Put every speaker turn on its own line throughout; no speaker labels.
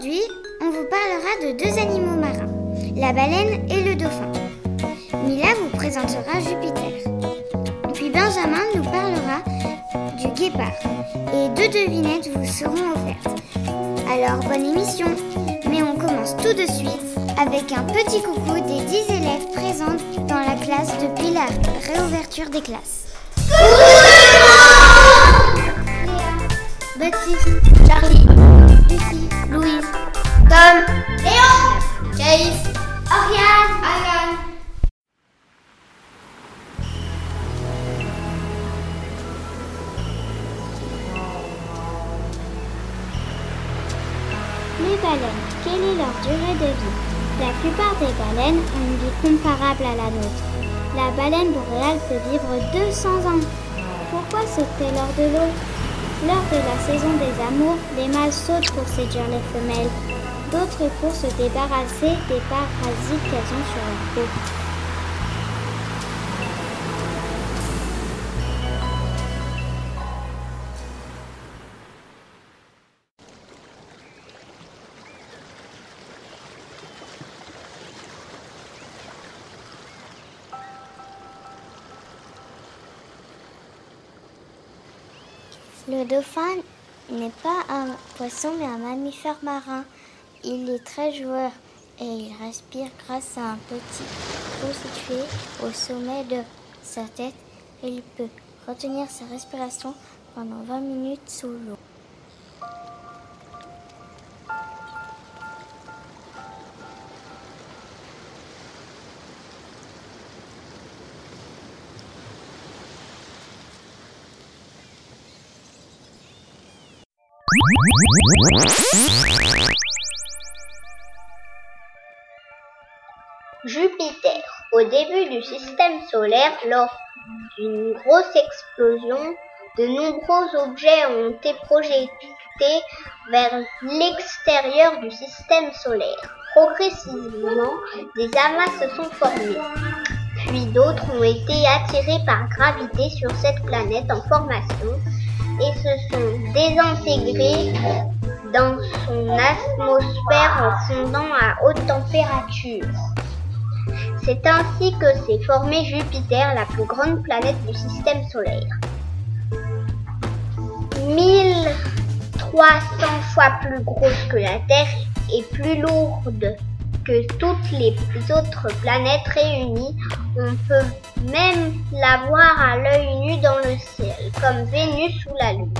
Aujourd'hui, on vous parlera de deux animaux marins, la baleine et le dauphin. Mila vous présentera Jupiter. Puis Benjamin nous parlera du guépard. Et deux devinettes vous seront offertes. Alors bonne émission Mais on commence tout de suite avec un petit coucou des 10 élèves présents dans la classe depuis la réouverture des classes. Léa, Baptiste, Charlie, Lucie, Louise, Tom, Léon. Les baleines, quelle est leur durée de vie? La plupart des baleines ont une vie comparable à la nôtre. La baleine boréale peut vivre 200 ans. Pourquoi sautent-elles hors de l'eau? Lors de la saison des amours, les mâles sautent pour séduire les femelles. D'autres pour se débarrasser des parasites qu'elles ont sur leur peau. Le dauphin n'est pas un poisson mais un mammifère marin. Il est très joueur et il respire grâce à un petit trou situé au sommet de sa tête et il peut retenir sa respiration pendant 20 minutes sous l'eau.
Jupiter. Au début du système solaire, lors d'une grosse explosion, de nombreux objets ont été projetés vers l'extérieur du système solaire. Progressivement, des amas se sont formés, puis d'autres ont été attirés par gravité sur cette planète en formation et se sont désintégrés dans son atmosphère en fondant à haute température. C'est ainsi que s'est formé Jupiter, la plus grande planète du système solaire. 1300 fois plus grosse que la Terre et plus lourde que toutes les autres planètes réunies, on peut même la voir à l'œil nu dans le ciel, comme Vénus ou la Lune.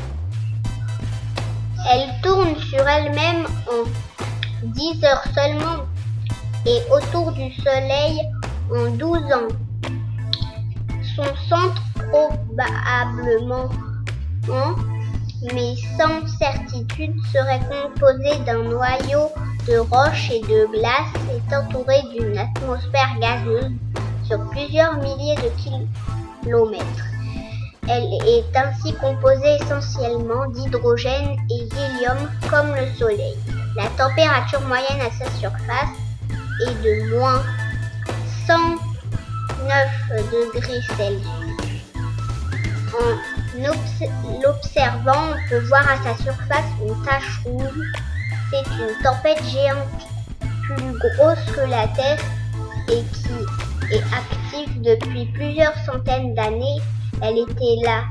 Elle tourne sur elle-même en 10 heures seulement et autour du Soleil en 12 ans. Son centre probablement, mais sans certitude, serait composé d'un noyau de roches et de glace et entouré d'une atmosphère gazeuse sur plusieurs milliers de kilomètres. Elle est ainsi composée essentiellement d'hydrogène et d'hélium comme le Soleil. La température moyenne à sa surface est de moins 109 degrés Celsius. En l'observant, on peut voir à sa surface une tache rouge. C'est une tempête géante plus grosse que la Terre et qui est active depuis plusieurs centaines d'années. Elle était là,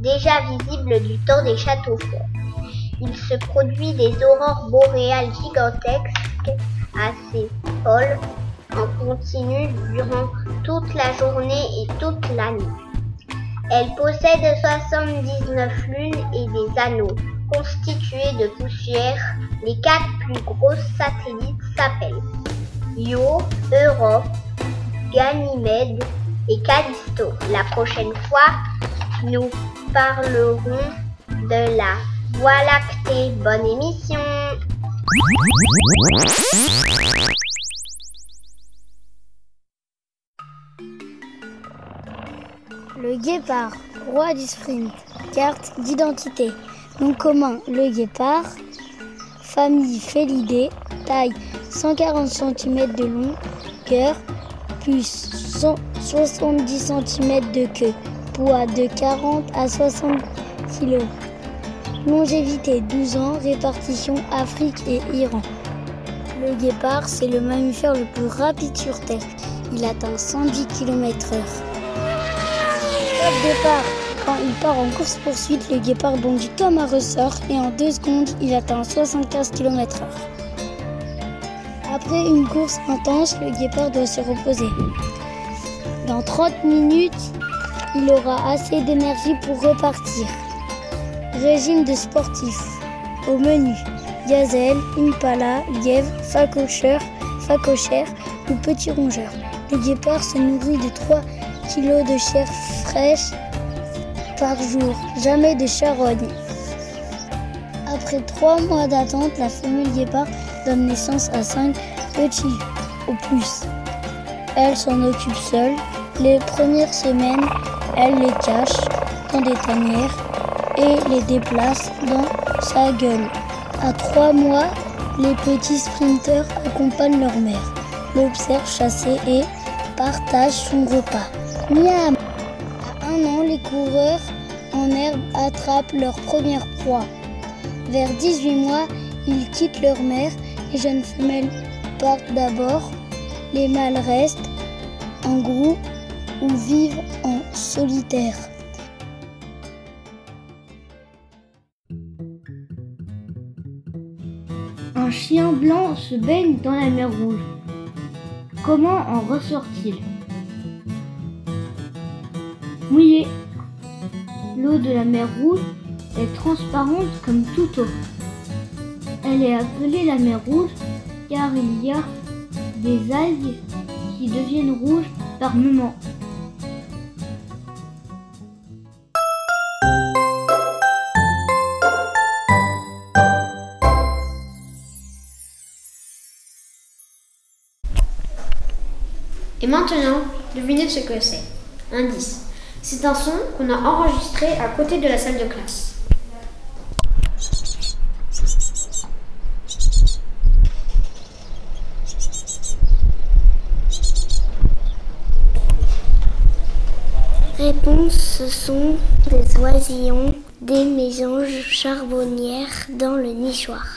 déjà visible du temps des châteaux forts. Il se produit des aurores boréales gigantesques assez en continu durant toute la journée et toute la nuit. Elle possède 79 lunes et des anneaux constitués de poussière. Les quatre plus gros satellites s'appellent Io, Europe, Ganymède et Callisto. La prochaine fois, nous parlerons de la Voie lactée. Bonne émission
Le guépard, roi du sprint, carte d'identité. Nom commun, le guépard? Famille Félidée, taille 140 cm de longueur, plus 170 cm de queue, poids de 40 à 60 kg.
Longévité 12 ans, répartition Afrique et Iran. Le guépard, c'est le mammifère le plus rapide sur Terre. Il atteint 110 km/h. Quand il part en course-poursuite, le guépard bondit comme un ressort et en deux secondes, il atteint 75 km/h. Après une course intense, le guépard doit se reposer. Dans 30 minutes, il aura assez d'énergie pour repartir. Régime de sportif. Au menu, gazelle, impala, lièvre, facocheur, facochère ou petit rongeur. Le guépard se nourrit de 3 kg de chair fraîche par jour, jamais de charogne. Après 3 mois d'attente, la femelle guépard donne naissance à 5 petits au plus. Elle s'en occupe seule. Les premières semaines, elle les cache dans des tanières et les déplace dans sa gueule. À trois mois, les petits sprinteurs accompagnent leur mère, l'observent chasser et partagent son repas. Miam À un an, les coureurs en herbe attrapent leur première proie. Vers 18 mois, ils quittent leur mère. Les jeunes femelles partent d'abord. Les mâles restent en groupe ou vivent en solitaire.
Un chien blanc se baigne dans la mer Rouge. Comment en ressort-il Mouillé. L'eau de la mer Rouge est transparente comme toute eau. Elle est appelée la mer Rouge car il y a des algues qui deviennent rouges par moments.
Et maintenant, devinez ce que c'est. Indice. C'est un son qu'on a enregistré à côté de la salle de classe.
Réponse ce sont des oisillons, des mésanges charbonnières dans le nichoir.